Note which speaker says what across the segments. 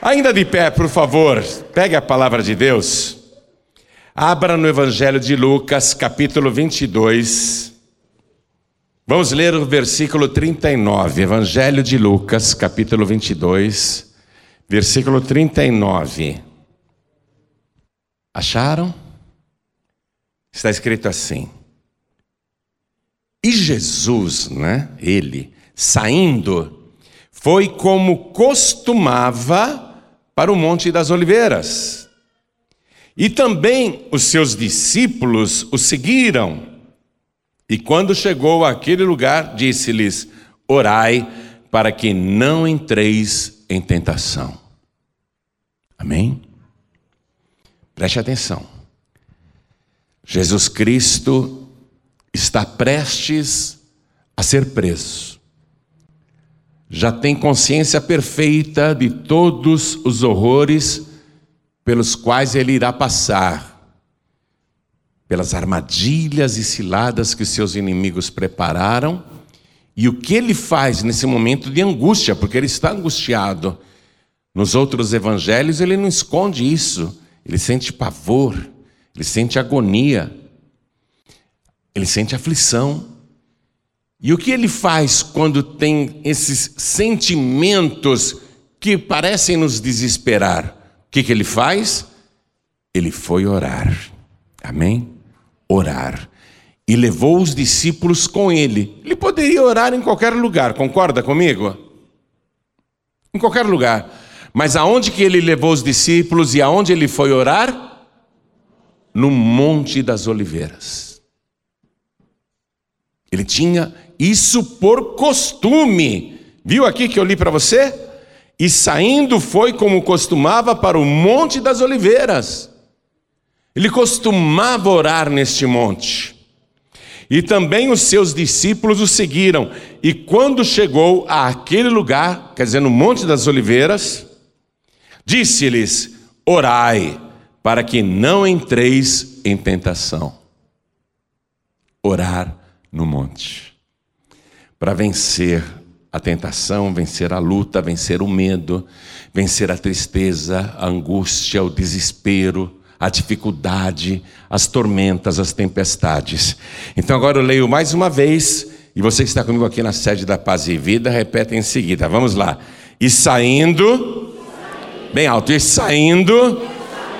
Speaker 1: Ainda de pé, por favor, pegue a palavra de Deus. Abra no Evangelho de Lucas, capítulo 22. Vamos ler o versículo 39. Evangelho de Lucas, capítulo 22, versículo 39. Acharam? Está escrito assim: E Jesus, né? Ele, saindo, foi como costumava para o Monte das Oliveiras. E também os seus discípulos o seguiram. E quando chegou àquele lugar, disse-lhes: Orai para que não entreis em tentação. Amém? Preste atenção. Jesus Cristo está prestes a ser preso já tem consciência perfeita de todos os horrores pelos quais ele irá passar, pelas armadilhas e ciladas que seus inimigos prepararam, e o que ele faz nesse momento de angústia, porque ele está angustiado. Nos outros evangelhos ele não esconde isso, ele sente pavor, ele sente agonia, ele sente aflição. E o que ele faz quando tem esses sentimentos que parecem nos desesperar? O que, que ele faz? Ele foi orar. Amém? Orar. E levou os discípulos com ele. Ele poderia orar em qualquer lugar, concorda comigo? Em qualquer lugar. Mas aonde que ele levou os discípulos e aonde ele foi orar? No Monte das Oliveiras. Ele tinha isso por costume. Viu aqui que eu li para você? E saindo foi como costumava para o Monte das Oliveiras. Ele costumava orar neste monte. E também os seus discípulos o seguiram. E quando chegou àquele lugar, quer dizer, no Monte das Oliveiras, disse-lhes: Orai, para que não entreis em tentação. Orar no monte para vencer a tentação, vencer a luta, vencer o medo, vencer a tristeza, a angústia, o desespero, a dificuldade, as tormentas, as tempestades. Então agora eu leio mais uma vez, e você que está comigo aqui na sede da Paz e Vida, repete em seguida. Vamos lá. E saindo, bem alto, e saindo,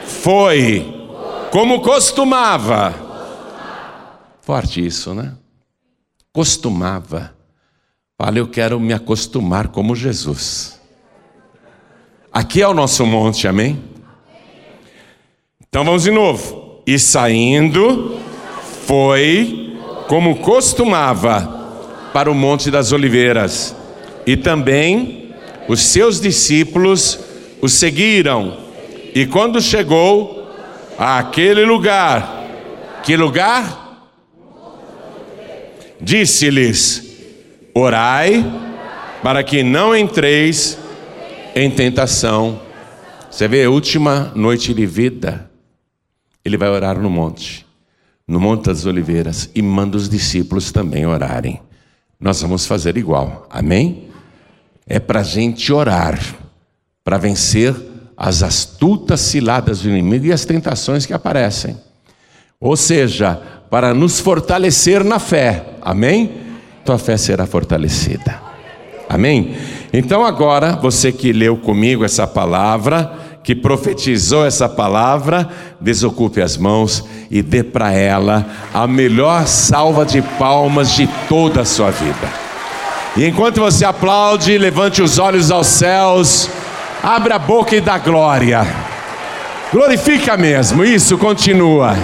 Speaker 1: foi como costumava. Forte isso, né? Costumava Fala, eu quero me acostumar como Jesus. Aqui é o nosso monte, amém? Então vamos de novo. E saindo, foi como costumava para o Monte das Oliveiras. E também os seus discípulos o seguiram. E quando chegou àquele lugar, que lugar? Disse-lhes: Orai para que não entreis em tentação. Você vê, a última noite de vida, ele vai orar no monte, no Monte das Oliveiras, e manda os discípulos também orarem. Nós vamos fazer igual, amém? É para a gente orar, para vencer as astutas ciladas do inimigo e as tentações que aparecem. Ou seja, para nos fortalecer na fé, amém? tua fé será fortalecida. Amém? Então agora, você que leu comigo essa palavra, que profetizou essa palavra, desocupe as mãos e dê para ela a melhor salva de palmas de toda a sua vida. E enquanto você aplaude, levante os olhos aos céus, abra a boca e dá glória. Glorifica mesmo, isso continua.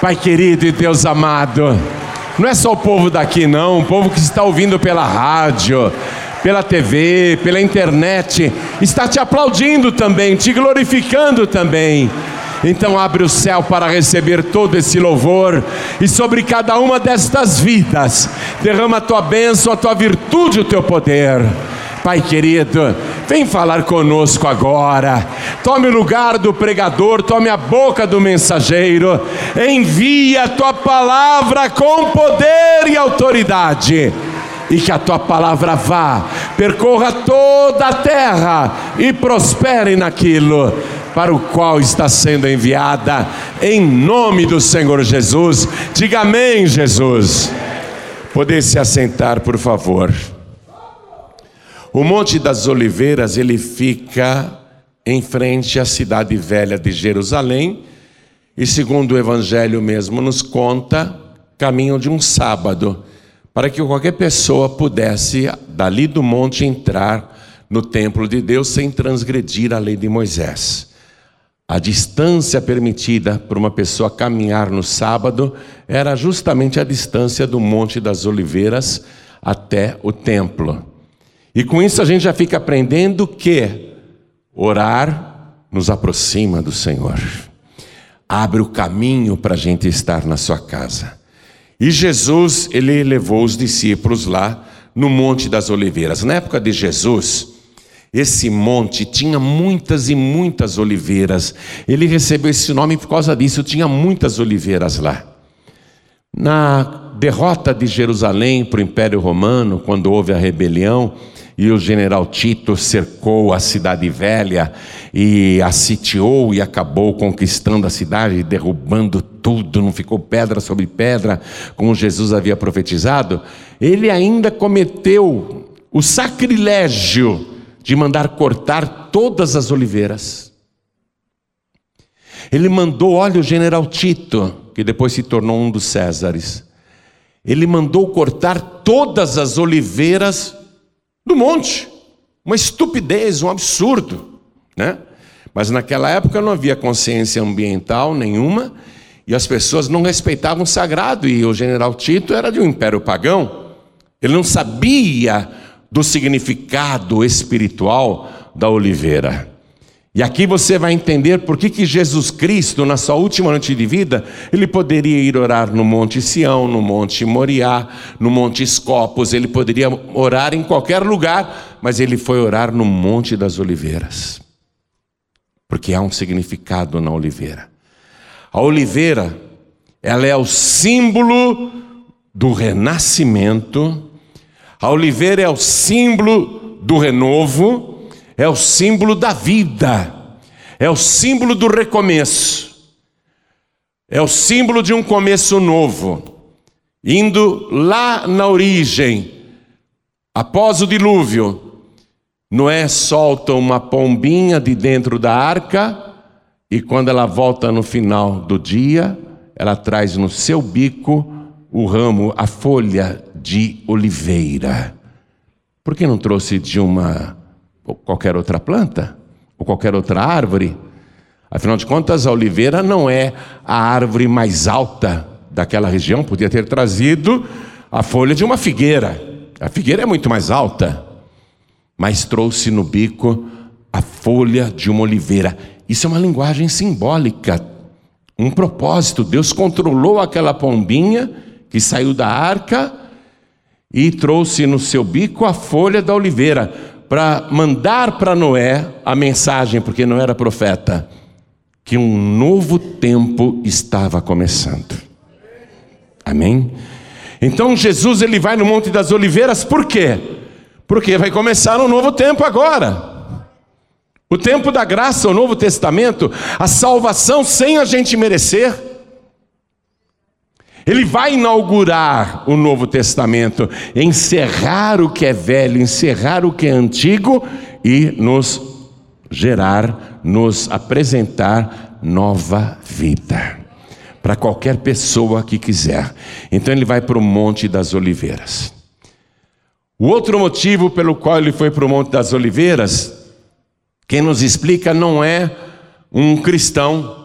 Speaker 1: Pai querido e Deus amado, não é só o povo daqui, não, o povo que está ouvindo pela rádio, pela TV, pela internet, está te aplaudindo também, te glorificando também. Então abre o céu para receber todo esse louvor e sobre cada uma destas vidas derrama a tua bênção, a tua virtude, o teu poder. Pai querido, vem falar conosco agora. Tome o lugar do pregador, tome a boca do mensageiro. Envia a tua palavra com poder e autoridade. E que a tua palavra vá percorra toda a terra e prospere naquilo para o qual está sendo enviada, em nome do Senhor Jesus. Diga amém, Jesus. Poder se assentar, por favor. O Monte das Oliveiras, ele fica em frente à cidade velha de Jerusalém, e segundo o Evangelho mesmo nos conta, caminho de um sábado para que qualquer pessoa pudesse, dali do monte, entrar no templo de Deus sem transgredir a lei de Moisés. A distância permitida para uma pessoa caminhar no sábado era justamente a distância do Monte das Oliveiras até o templo. E com isso a gente já fica aprendendo que orar nos aproxima do Senhor, abre o caminho para a gente estar na sua casa. E Jesus, ele levou os discípulos lá no Monte das Oliveiras. Na época de Jesus, esse monte tinha muitas e muitas oliveiras. Ele recebeu esse nome por causa disso, tinha muitas oliveiras lá. Na derrota de Jerusalém para o Império Romano, quando houve a rebelião, e o general Tito cercou a cidade velha e a sitiou e acabou conquistando a cidade, derrubando tudo, não ficou pedra sobre pedra, como Jesus havia profetizado. Ele ainda cometeu o sacrilégio de mandar cortar todas as oliveiras. Ele mandou, olha, o general Tito, que depois se tornou um dos Césares, ele mandou cortar todas as oliveiras do monte. Uma estupidez, um absurdo, né? Mas naquela época não havia consciência ambiental nenhuma e as pessoas não respeitavam o sagrado e o general Tito era de um império pagão. Ele não sabia do significado espiritual da oliveira. E aqui você vai entender por que, que Jesus Cristo, na sua última noite de vida, ele poderia ir orar no Monte Sião, no Monte Moriá, no Monte Escopos, ele poderia orar em qualquer lugar, mas ele foi orar no Monte das Oliveiras. Porque há um significado na oliveira. A oliveira, ela é o símbolo do renascimento, a oliveira é o símbolo do renovo, é o símbolo da vida, é o símbolo do recomeço, é o símbolo de um começo novo, indo lá na origem, após o dilúvio. Noé solta uma pombinha de dentro da arca, e quando ela volta no final do dia, ela traz no seu bico o ramo, a folha de oliveira. Por que não trouxe de uma ou qualquer outra planta, ou qualquer outra árvore. Afinal de contas, a oliveira não é a árvore mais alta daquela região, podia ter trazido a folha de uma figueira. A figueira é muito mais alta, mas trouxe no bico a folha de uma oliveira. Isso é uma linguagem simbólica, um propósito. Deus controlou aquela pombinha que saiu da arca e trouxe no seu bico a folha da oliveira para mandar para Noé a mensagem, porque não era profeta, que um novo tempo estava começando. Amém? Então Jesus ele vai no Monte das Oliveiras, por quê? Porque vai começar um novo tempo agora. O tempo da graça, o Novo Testamento, a salvação sem a gente merecer. Ele vai inaugurar o Novo Testamento, encerrar o que é velho, encerrar o que é antigo e nos gerar, nos apresentar nova vida para qualquer pessoa que quiser. Então ele vai para o Monte das Oliveiras. O outro motivo pelo qual ele foi para o Monte das Oliveiras, quem nos explica não é um cristão,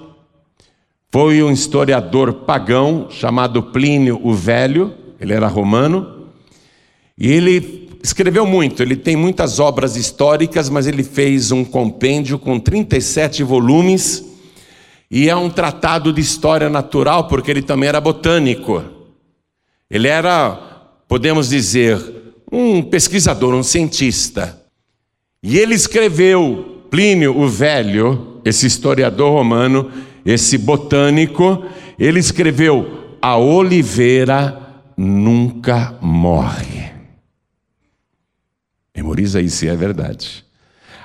Speaker 1: foi um historiador pagão chamado Plínio o Velho, ele era romano, e ele escreveu muito, ele tem muitas obras históricas, mas ele fez um compêndio com 37 volumes, e é um tratado de história natural, porque ele também era botânico. Ele era, podemos dizer, um pesquisador, um cientista. E ele escreveu, Plínio o Velho, esse historiador romano, esse botânico, ele escreveu: A oliveira nunca morre. Memoriza isso, é verdade.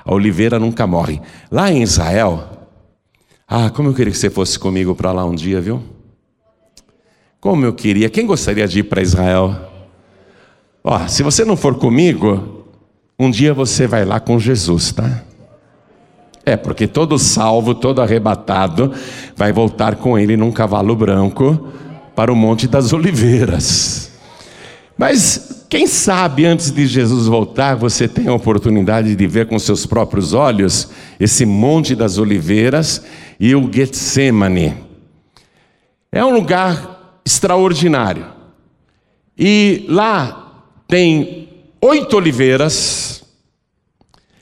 Speaker 1: A oliveira nunca morre. Lá em Israel, ah, como eu queria que você fosse comigo para lá um dia, viu? Como eu queria. Quem gostaria de ir para Israel? Ó, se você não for comigo, um dia você vai lá com Jesus, tá? É, porque todo salvo, todo arrebatado, vai voltar com ele num cavalo branco para o Monte das Oliveiras. Mas quem sabe antes de Jesus voltar, você tem a oportunidade de ver com seus próprios olhos esse Monte das Oliveiras e o Getsemane. É um lugar extraordinário. E lá tem oito oliveiras,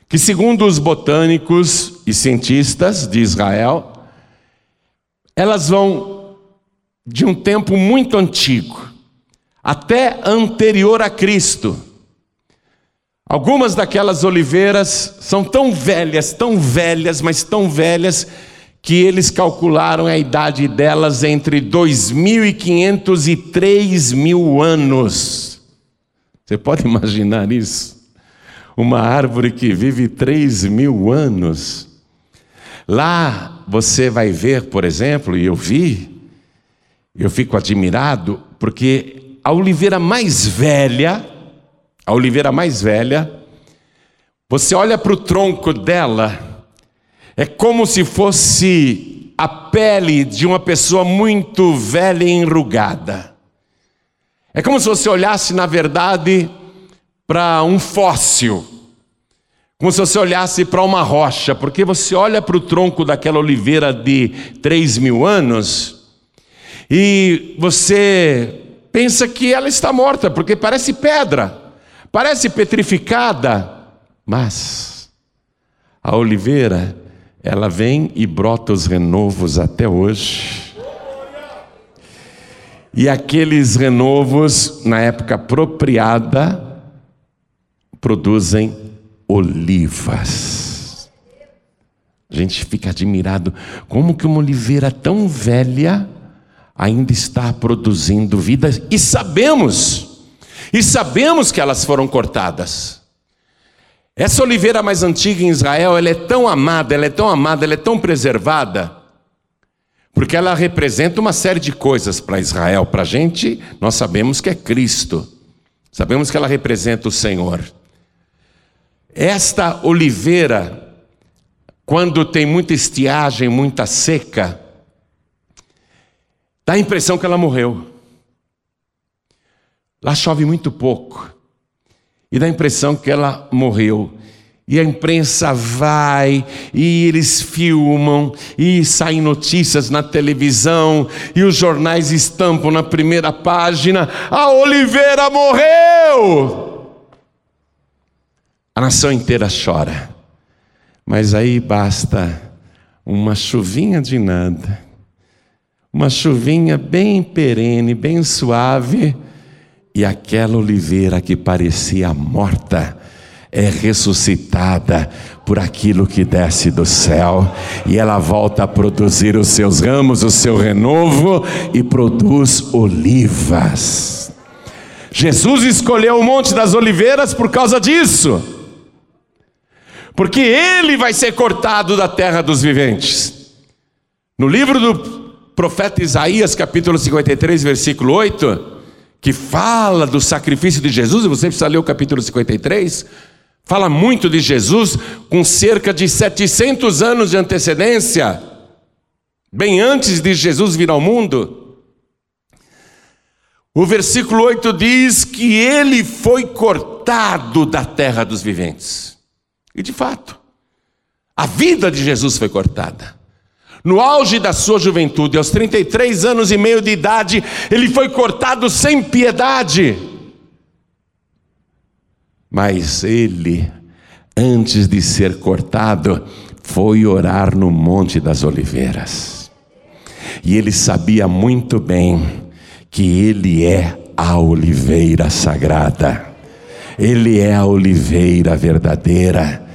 Speaker 1: que, segundo os botânicos e cientistas de Israel, elas vão de um tempo muito antigo, até anterior a Cristo. Algumas daquelas oliveiras são tão velhas, tão velhas, mas tão velhas, que eles calcularam a idade delas entre 2.500 e 3.000 anos. Você pode imaginar isso? Uma árvore que vive 3 mil anos. Lá você vai ver, por exemplo, e eu vi, eu fico admirado, porque a oliveira mais velha, a oliveira mais velha, você olha para o tronco dela, é como se fosse a pele de uma pessoa muito velha e enrugada. É como se você olhasse, na verdade, para um fóssil, como se você olhasse para uma rocha, porque você olha para o tronco daquela oliveira de 3 mil anos e você pensa que ela está morta, porque parece pedra, parece petrificada, mas a oliveira ela vem e brota os renovos até hoje. E aqueles renovos, na época apropriada, produzem olivas. A gente fica admirado como que uma oliveira tão velha ainda está produzindo vida e sabemos, e sabemos que elas foram cortadas. Essa oliveira mais antiga em Israel, ela é tão amada, ela é tão amada, ela é tão preservada, porque ela representa uma série de coisas para Israel. Para a gente, nós sabemos que é Cristo, sabemos que ela representa o Senhor. Esta oliveira, quando tem muita estiagem, muita seca, dá a impressão que ela morreu. Lá chove muito pouco e dá a impressão que ela morreu. E a imprensa vai, e eles filmam, e saem notícias na televisão, e os jornais estampam na primeira página: a Oliveira morreu! A nação inteira chora, mas aí basta uma chuvinha de nada, uma chuvinha bem perene, bem suave, e aquela oliveira que parecia morta é ressuscitada por aquilo que desce do céu. E ela volta a produzir os seus ramos, o seu renovo e produz olivas. Jesus escolheu o Monte das Oliveiras por causa disso, porque ele vai ser cortado da terra dos viventes. No livro do profeta Isaías, capítulo 53, versículo 8 que fala do sacrifício de Jesus, e você precisa ler o capítulo 53, fala muito de Jesus com cerca de 700 anos de antecedência, bem antes de Jesus vir ao mundo. O versículo 8 diz que ele foi cortado da terra dos viventes. E de fato, a vida de Jesus foi cortada. No auge da sua juventude, aos 33 anos e meio de idade, ele foi cortado sem piedade. Mas ele, antes de ser cortado, foi orar no Monte das Oliveiras. E ele sabia muito bem que ele é a oliveira sagrada. Ele é a oliveira verdadeira.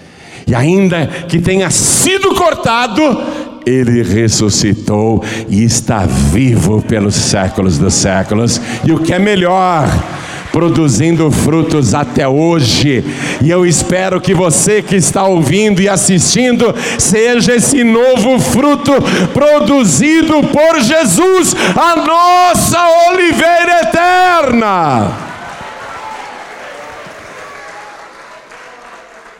Speaker 1: E ainda que tenha sido cortado, ele ressuscitou e está vivo pelos séculos dos séculos. E o que é melhor, produzindo frutos até hoje. E eu espero que você que está ouvindo e assistindo seja esse novo fruto produzido por Jesus, a nossa oliveira eterna.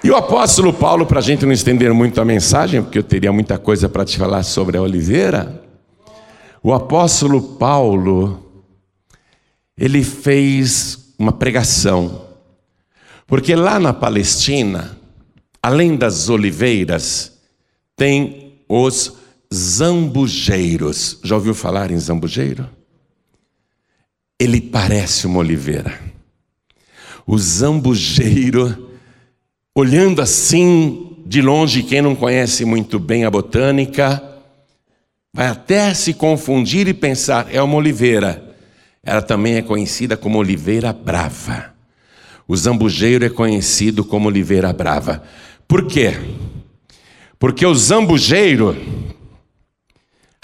Speaker 1: E o apóstolo Paulo, para a gente não estender muito a mensagem, porque eu teria muita coisa para te falar sobre a oliveira, o apóstolo Paulo, ele fez uma pregação, porque lá na Palestina, além das oliveiras, tem os zambujeiros. Já ouviu falar em zambujeiro? Ele parece uma oliveira. O zambujeiro olhando assim de longe, quem não conhece muito bem a botânica, vai até se confundir e pensar: é uma oliveira. Ela também é conhecida como oliveira brava. O zambujeiro é conhecido como oliveira brava. Por quê? Porque o zambujeiro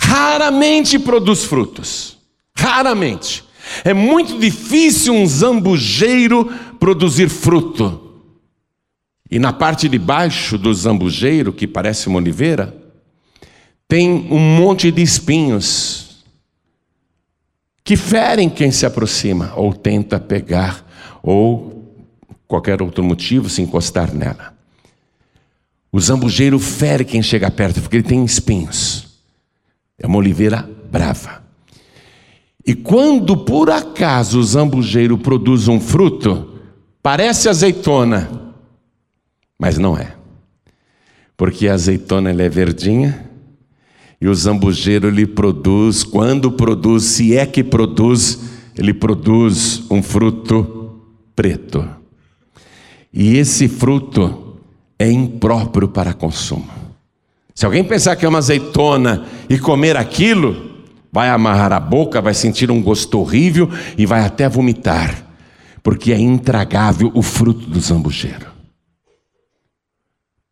Speaker 1: raramente produz frutos. Raramente. É muito difícil um zambujeiro produzir fruto. E na parte de baixo do zambujeiro, que parece uma oliveira, tem um monte de espinhos que ferem quem se aproxima ou tenta pegar ou qualquer outro motivo se encostar nela. O zambujeiro fere quem chega perto porque ele tem espinhos. É uma oliveira brava. E quando por acaso o zambujeiro produz um fruto, parece azeitona, mas não é. Porque a azeitona é verdinha e o zambujeiro lhe produz, quando produz, se é que produz, ele produz um fruto preto. E esse fruto é impróprio para consumo. Se alguém pensar que é uma azeitona e comer aquilo, vai amarrar a boca, vai sentir um gosto horrível e vai até vomitar, porque é intragável o fruto do zambujeiro.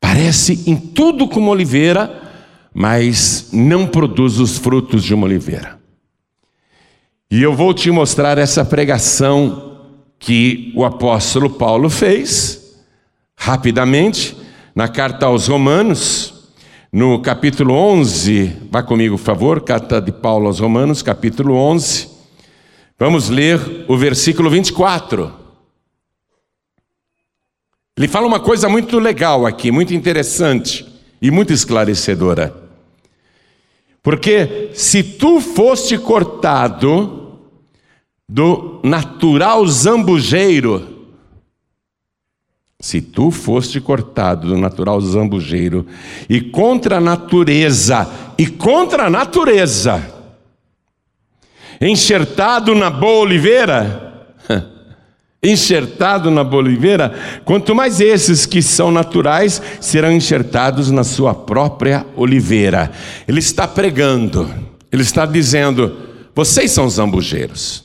Speaker 1: Parece em tudo como oliveira, mas não produz os frutos de uma oliveira. E eu vou te mostrar essa pregação que o apóstolo Paulo fez, rapidamente, na carta aos Romanos, no capítulo 11. Vá comigo, por favor, carta de Paulo aos Romanos, capítulo 11. Vamos ler o versículo 24. Ele fala uma coisa muito legal aqui, muito interessante e muito esclarecedora. Porque se tu foste cortado do natural zambujeiro, se tu foste cortado do natural zambujeiro e contra a natureza, e contra a natureza, enxertado na boa oliveira, enxertado na boliveira, quanto mais esses que são naturais serão enxertados na sua própria oliveira. Ele está pregando, ele está dizendo: vocês são zambujeiros,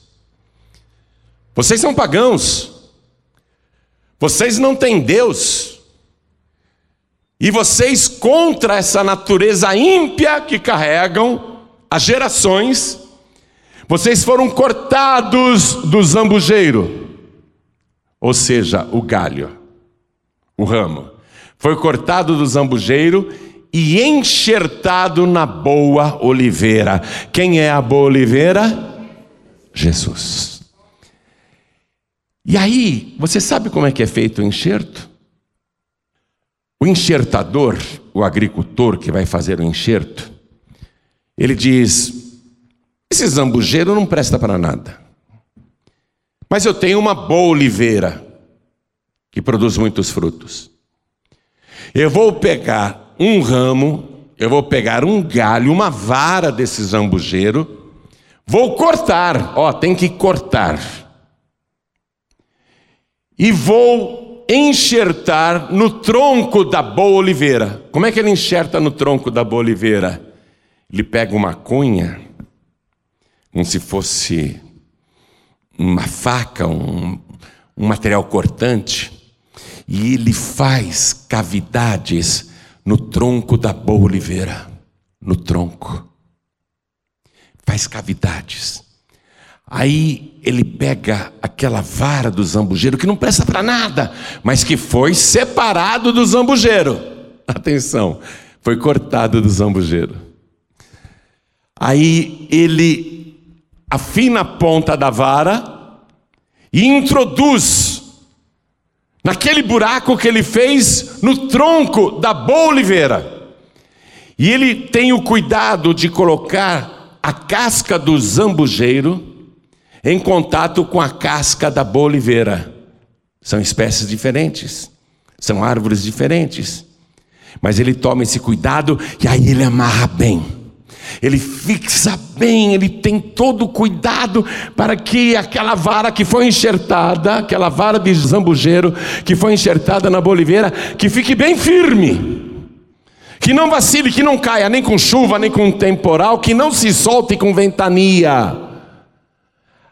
Speaker 1: vocês são pagãos, vocês não têm Deus. E vocês, contra essa natureza ímpia que carregam as gerações, vocês foram cortados do zambujeiro ou seja, o galho, o ramo, foi cortado do zambujeiro e enxertado na boa oliveira. Quem é a boa oliveira? Jesus. E aí, você sabe como é que é feito o enxerto? O enxertador, o agricultor que vai fazer o enxerto, ele diz: esse zambujeiro não presta para nada. Mas eu tenho uma boa oliveira que produz muitos frutos. Eu vou pegar um ramo, eu vou pegar um galho, uma vara desse zambujeiro, vou cortar, ó, tem que cortar. E vou enxertar no tronco da boa oliveira. Como é que ele enxerta no tronco da boa oliveira? Ele pega uma cunha, como se fosse uma faca, um, um material cortante, e ele faz cavidades no tronco da boa oliveira, no tronco. Faz cavidades. Aí ele pega aquela vara do zambujeiro que não presta para nada, mas que foi separado do zambujeiro. Atenção, foi cortado do zambujeiro. Aí ele a ponta da vara e introduz naquele buraco que ele fez no tronco da boa oliveira. E ele tem o cuidado de colocar a casca do zambujeiro em contato com a casca da boa oliveira. São espécies diferentes, são árvores diferentes. Mas ele toma esse cuidado e aí ele amarra bem. Ele fixa bem, ele tem todo o cuidado para que aquela vara que foi enxertada, aquela vara de zambujeiro que foi enxertada na boliveira, que fique bem firme. Que não vacile, que não caia nem com chuva, nem com temporal, que não se solte com ventania.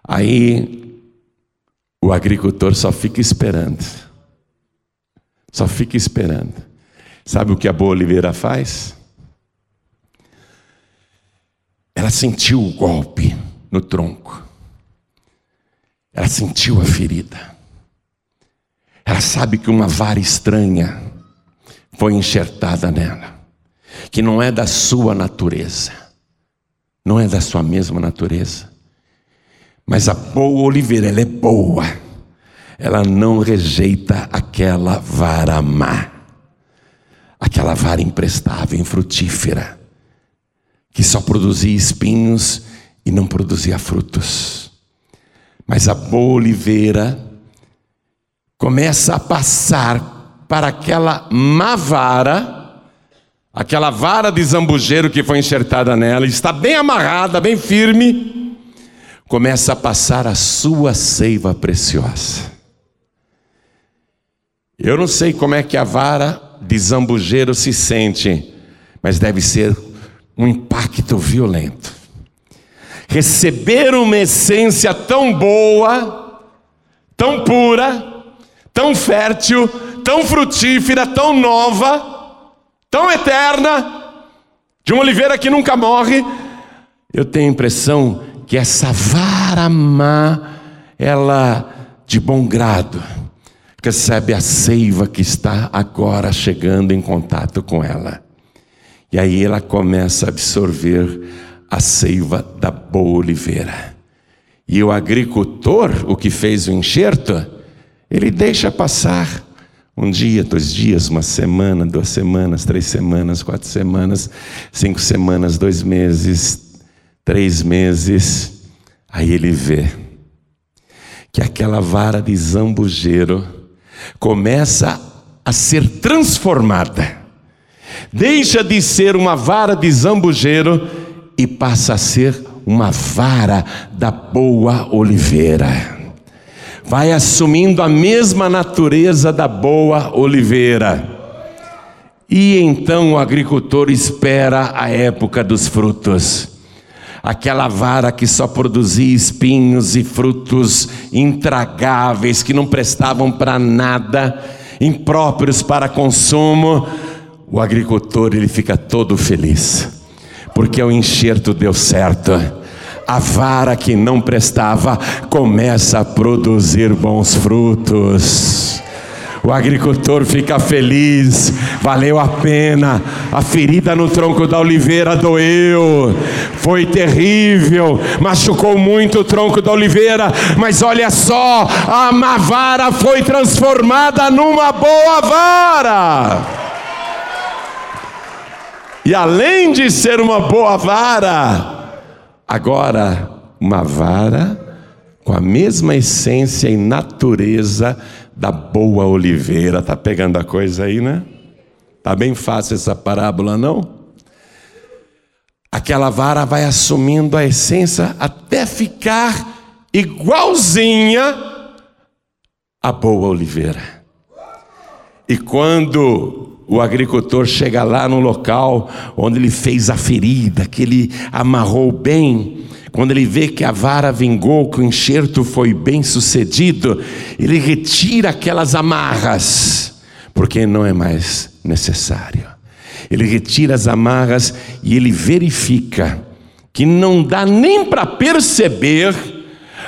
Speaker 1: Aí o agricultor só fica esperando. Só fica esperando. Sabe o que a boa oliveira faz? Ela sentiu o golpe no tronco. Ela sentiu a ferida. Ela sabe que uma vara estranha foi enxertada nela, que não é da sua natureza, não é da sua mesma natureza. Mas a boa oliveira, ela é boa, ela não rejeita aquela vara má aquela vara imprestável, infrutífera, que só produzia espinhos e não produzia frutos. Mas a boa oliveira começa a passar para aquela má vara, aquela vara de zambujeiro que foi enxertada nela, está bem amarrada, bem firme, começa a passar a sua seiva preciosa. Eu não sei como é que a vara de zambujeiro se sente, mas deve ser um impacto violento. Receber uma essência tão boa, tão pura, tão fértil, tão frutífera, tão nova, tão eterna, de uma oliveira que nunca morre, eu tenho a impressão que essa vara má, ela de bom grado, recebe a seiva que está agora chegando em contato com ela. E aí ela começa a absorver a seiva da boa oliveira. E o agricultor, o que fez o enxerto, ele deixa passar um dia, dois dias, uma semana, duas semanas, três semanas, quatro semanas, cinco semanas, dois meses, três meses. Aí ele vê que aquela vara de zambujeiro começa a ser transformada. Deixa de ser uma vara de zambujeiro e passa a ser uma vara da boa oliveira. Vai assumindo a mesma natureza da boa oliveira. E então o agricultor espera a época dos frutos aquela vara que só produzia espinhos e frutos intragáveis que não prestavam para nada, impróprios para consumo, o agricultor ele fica todo feliz, porque o enxerto deu certo. A vara que não prestava começa a produzir bons frutos. O agricultor fica feliz, valeu a pena. A ferida no tronco da oliveira doeu, foi terrível, machucou muito o tronco da oliveira, mas olha só, a má vara foi transformada numa boa vara. E além de ser uma boa vara, agora uma vara com a mesma essência e natureza da boa oliveira. Tá pegando a coisa aí, né? Tá bem fácil essa parábola, não? Aquela vara vai assumindo a essência até ficar igualzinha à boa oliveira. E quando o agricultor chega lá no local onde ele fez a ferida, que ele amarrou bem, quando ele vê que a vara vingou, que o enxerto foi bem sucedido, ele retira aquelas amarras, porque não é mais necessário. Ele retira as amarras e ele verifica que não dá nem para perceber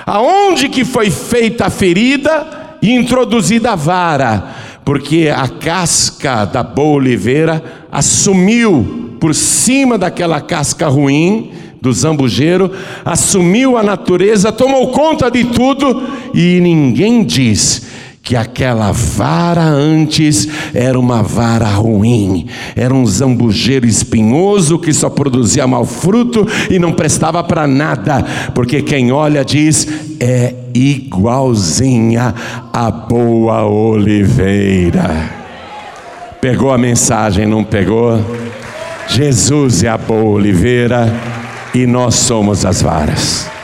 Speaker 1: Aonde que foi feita a ferida e introduzida a vara? Porque a casca da boa oliveira assumiu por cima daquela casca ruim do zambujeiro, assumiu a natureza, tomou conta de tudo e ninguém diz que aquela vara antes era uma vara ruim, era um zambujeiro espinhoso que só produzia mau fruto e não prestava para nada, porque quem olha diz é igualzinha a boa oliveira. Pegou a mensagem, não pegou? Jesus é a boa oliveira e nós somos as varas.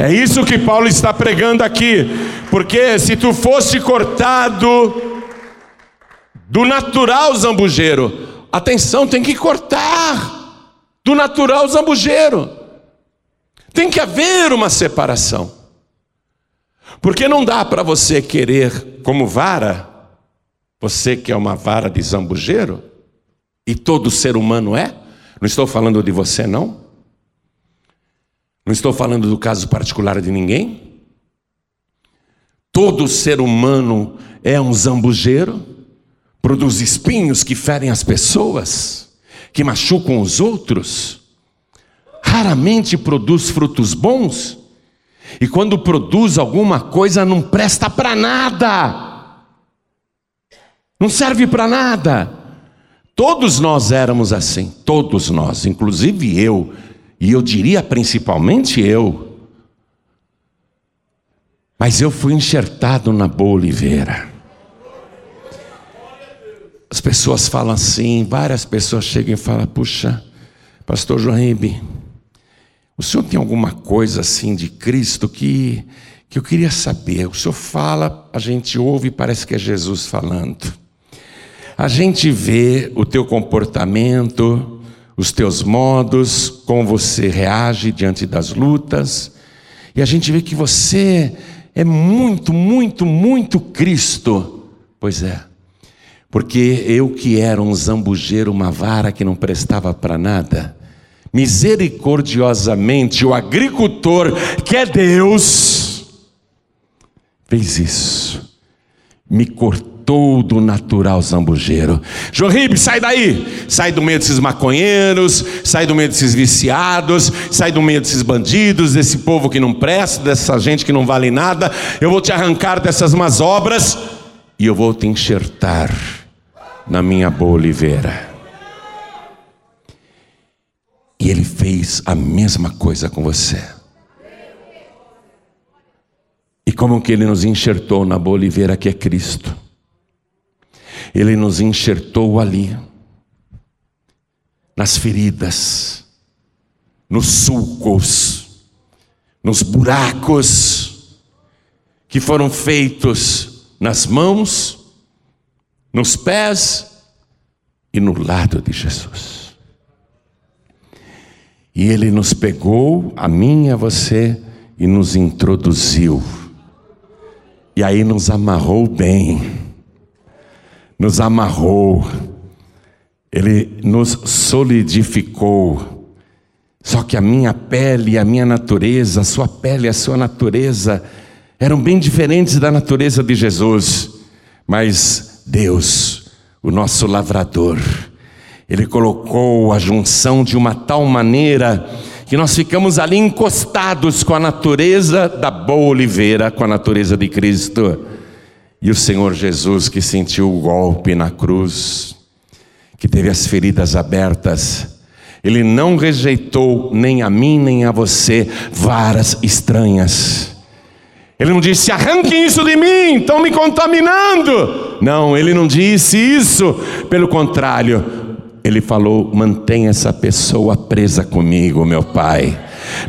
Speaker 1: É isso que Paulo está pregando aqui, porque se tu fosse cortado do natural zambujeiro, atenção, tem que cortar do natural zambujeiro. Tem que haver uma separação. Porque não dá para você querer como vara, você que é uma vara de zambujeiro, e todo ser humano é, não estou falando de você não, não estou falando do caso particular de ninguém. Todo ser humano é um zambujeiro, produz espinhos que ferem as pessoas, que machucam os outros. Raramente produz frutos bons, e quando produz alguma coisa não presta para nada, não serve para nada. Todos nós éramos assim, todos nós, inclusive eu e eu diria principalmente eu. Mas eu fui enxertado na boa oliveira. As pessoas falam assim, várias pessoas chegam e falam: Puxa, Pastor Ribe, o senhor tem alguma coisa assim de Cristo que, que eu queria saber? O senhor fala, a gente ouve e parece que é Jesus falando. A gente vê o teu comportamento, os teus modos, como você reage diante das lutas. E a gente vê que você é muito, muito, muito Cristo. Pois é. Porque eu que era um zambujeiro, uma vara que não prestava para nada, misericordiosamente o agricultor que é Deus fez isso. Me cortou todo natural zambujeiro. Jorribe, sai daí! Sai do meio desses maconheiros, sai do meio desses viciados, sai do meio desses bandidos, desse povo que não presta, dessa gente que não vale nada. Eu vou te arrancar dessas más obras e eu vou te enxertar na minha boa oliveira. E ele fez a mesma coisa com você. E como que ele nos enxertou na boa oliveira que é Cristo? Ele nos enxertou ali, nas feridas, nos sulcos, nos buracos que foram feitos nas mãos, nos pés e no lado de Jesus. E Ele nos pegou, a mim e a você, e nos introduziu. E aí nos amarrou bem nos amarrou, Ele nos solidificou. Só que a minha pele e a minha natureza, a sua pele e a sua natureza, eram bem diferentes da natureza de Jesus. Mas Deus, o nosso lavrador, Ele colocou a junção de uma tal maneira que nós ficamos ali encostados com a natureza da boa oliveira, com a natureza de Cristo. E o Senhor Jesus, que sentiu o golpe na cruz, que teve as feridas abertas, ele não rejeitou nem a mim nem a você varas estranhas. Ele não disse: arranquem isso de mim, estão me contaminando. Não, ele não disse isso. Pelo contrário, ele falou: mantenha essa pessoa presa comigo, meu Pai.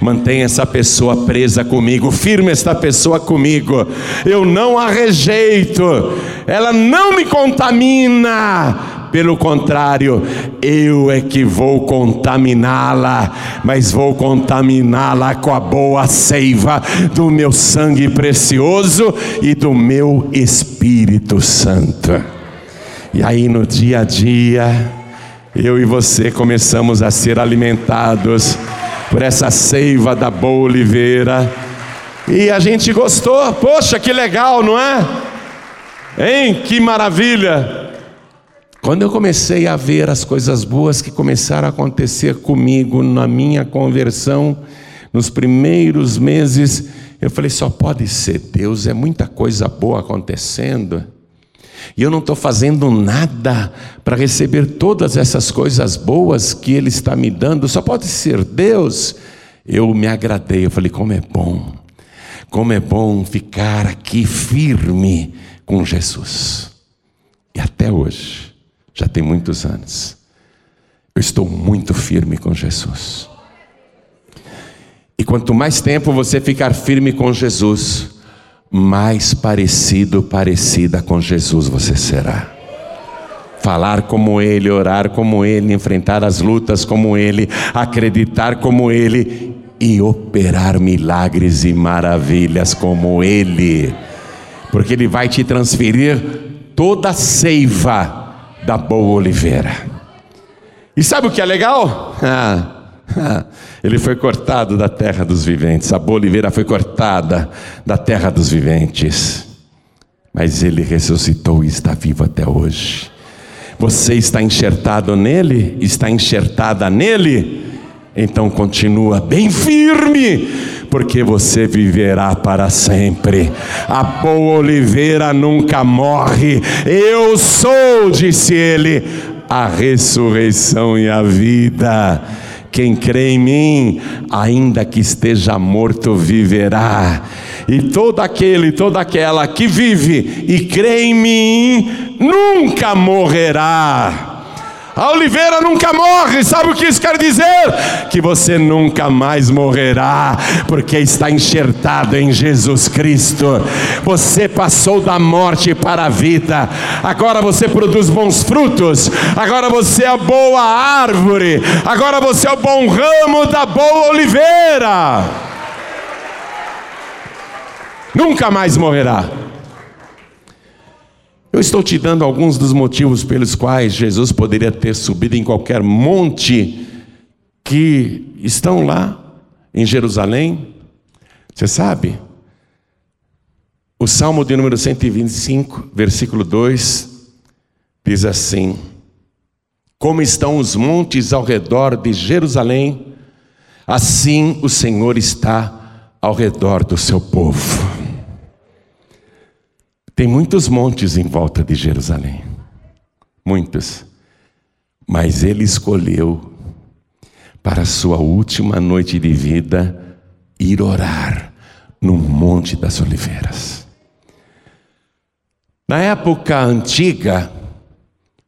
Speaker 1: Mantenha essa pessoa presa comigo, firme esta pessoa comigo. Eu não a rejeito, ela não me contamina. Pelo contrário, eu é que vou contaminá-la, mas vou contaminá-la com a boa seiva do meu sangue precioso e do meu Espírito Santo. E aí no dia a dia, eu e você começamos a ser alimentados por essa seiva da boa oliveira. E a gente gostou. Poxa, que legal, não é? Hein? Que maravilha. Quando eu comecei a ver as coisas boas que começaram a acontecer comigo na minha conversão, nos primeiros meses, eu falei: só pode ser Deus, é muita coisa boa acontecendo. E eu não estou fazendo nada para receber todas essas coisas boas que Ele está me dando, só pode ser Deus. Eu me agradei, eu falei: como é bom, como é bom ficar aqui firme com Jesus. E até hoje, já tem muitos anos, eu estou muito firme com Jesus. E quanto mais tempo você ficar firme com Jesus, mais parecido, parecida com Jesus você será. Falar como Ele, orar como Ele, enfrentar as lutas como Ele, acreditar como Ele e operar milagres e maravilhas como Ele, porque Ele vai te transferir toda a seiva da boa oliveira. E sabe o que é legal? Ah, Ele foi cortado da terra dos viventes, a boa oliveira foi cortada da terra dos viventes, mas ele ressuscitou e está vivo até hoje. Você está enxertado nele? Está enxertada nele? Então continua bem firme, porque você viverá para sempre. A boa oliveira nunca morre. Eu sou, disse ele, a ressurreição e a vida. Quem crê em mim, ainda que esteja morto, viverá. E todo aquele, toda aquela que vive e crê em mim, nunca morrerá. A oliveira nunca morre, sabe o que isso quer dizer? Que você nunca mais morrerá, porque está enxertado em Jesus Cristo. Você passou da morte para a vida, agora você produz bons frutos, agora você é a boa árvore, agora você é o bom ramo da boa oliveira. Nunca mais morrerá. Eu estou te dando alguns dos motivos pelos quais Jesus poderia ter subido em qualquer monte que estão lá em Jerusalém. Você sabe? O Salmo de número 125, versículo 2, diz assim: Como estão os montes ao redor de Jerusalém, assim o Senhor está ao redor do seu povo. Tem muitos montes em volta de Jerusalém, muitos, mas ele escolheu para sua última noite de vida ir orar no Monte das Oliveiras. Na época antiga,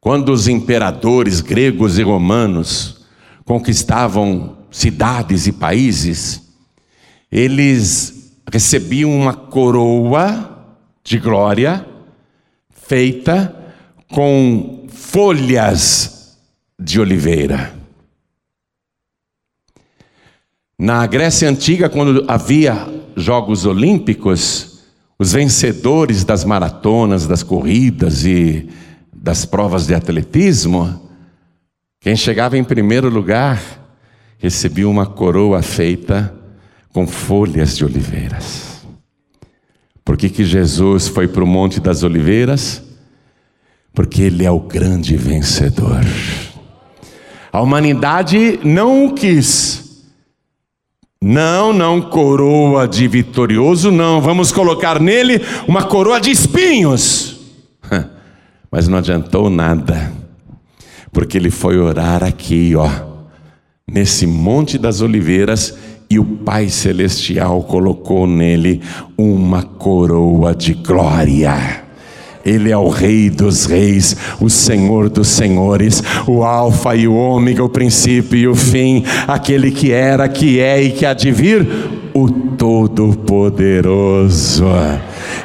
Speaker 1: quando os imperadores gregos e romanos conquistavam cidades e países, eles recebiam uma coroa de glória, feita com folhas de oliveira. Na Grécia Antiga, quando havia Jogos Olímpicos, os vencedores das maratonas, das corridas e das provas de atletismo, quem chegava em primeiro lugar recebia uma coroa feita com folhas de oliveiras. Por que, que Jesus foi para o Monte das Oliveiras? Porque Ele é o grande vencedor. A humanidade não o quis. Não, não coroa de vitorioso, não. Vamos colocar nele uma coroa de espinhos. Mas não adiantou nada, porque ele foi orar aqui, ó, nesse Monte das Oliveiras e o Pai Celestial colocou nele uma coroa de glória. Ele é o Rei dos Reis, o Senhor dos Senhores, o Alfa e o Ômega, o princípio e o fim, aquele que era, que é e que há de vir, o Todo-Poderoso.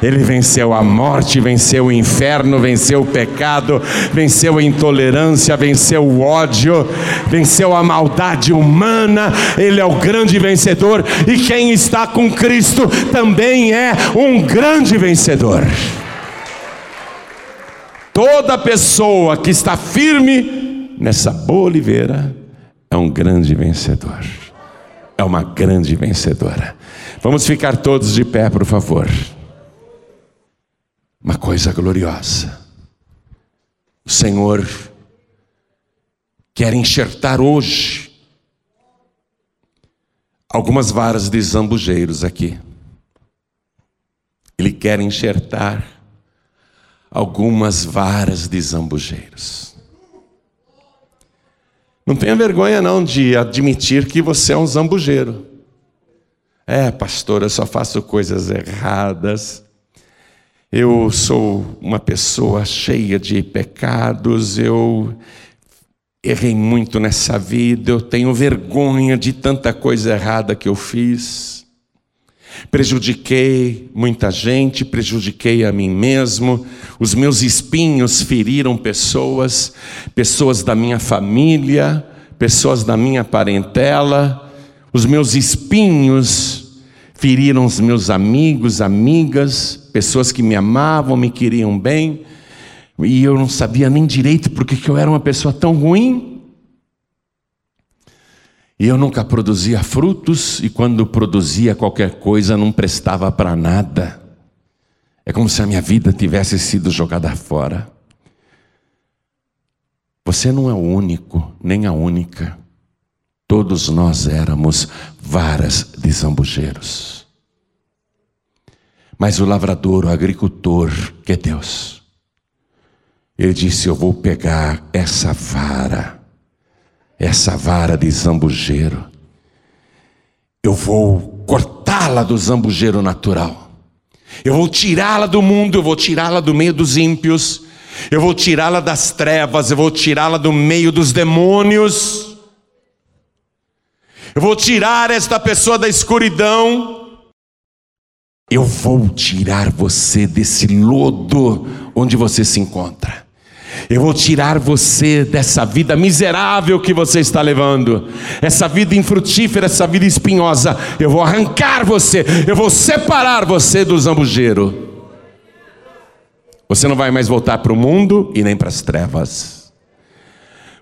Speaker 1: Ele venceu a morte, venceu o inferno, venceu o pecado, venceu a intolerância, venceu o ódio, venceu a maldade humana. Ele é o grande vencedor e quem está com Cristo também é um grande vencedor. Toda pessoa que está firme nessa boa oliveira é um grande vencedor. é uma grande vencedora. Vamos ficar todos de pé, por favor. Uma coisa gloriosa. O Senhor quer enxertar hoje algumas varas de zambujeiros aqui. Ele quer enxertar algumas varas de zambujeiros. Não tenha vergonha não de admitir que você é um zambujeiro. É, pastor, eu só faço coisas erradas. Eu sou uma pessoa cheia de pecados, eu errei muito nessa vida, eu tenho vergonha de tanta coisa errada que eu fiz. Prejudiquei muita gente, prejudiquei a mim mesmo, os meus espinhos feriram pessoas, pessoas da minha família, pessoas da minha parentela, os meus espinhos feriram os meus amigos, amigas, pessoas que me amavam, me queriam bem, e eu não sabia nem direito porque que eu era uma pessoa tão ruim. E eu nunca produzia frutos, e quando produzia qualquer coisa não prestava para nada. É como se a minha vida tivesse sido jogada fora. Você não é o único, nem a única. Todos nós éramos varas de zambujeiros. Mas o lavrador, o agricultor, que é Deus, ele disse: Eu vou pegar essa vara essa vara de zambujeiro. Eu vou cortá-la do zambujeiro natural. Eu vou tirá-la do mundo, eu vou tirá-la do meio dos ímpios. Eu vou tirá-la das trevas, eu vou tirá-la do meio dos demônios. Eu vou tirar esta pessoa da escuridão. Eu vou tirar você desse lodo onde você se encontra. Eu vou tirar você dessa vida miserável que você está levando, essa vida infrutífera, essa vida espinhosa. Eu vou arrancar você, eu vou separar você do zambujeiro. Você não vai mais voltar para o mundo e nem para as trevas.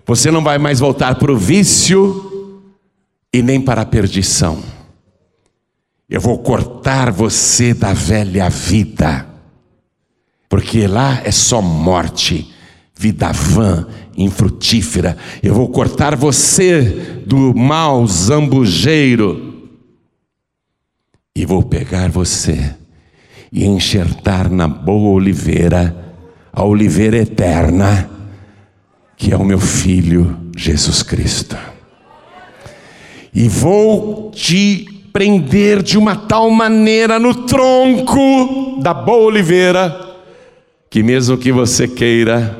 Speaker 1: Você não vai mais voltar para o vício e nem para a perdição. Eu vou cortar você da velha vida, porque lá é só morte vida vã, infrutífera. Eu vou cortar você do mal zambujeiro e vou pegar você e enxertar na boa oliveira, a oliveira eterna, que é o meu filho Jesus Cristo. E vou te prender de uma tal maneira no tronco da boa oliveira, que mesmo que você queira,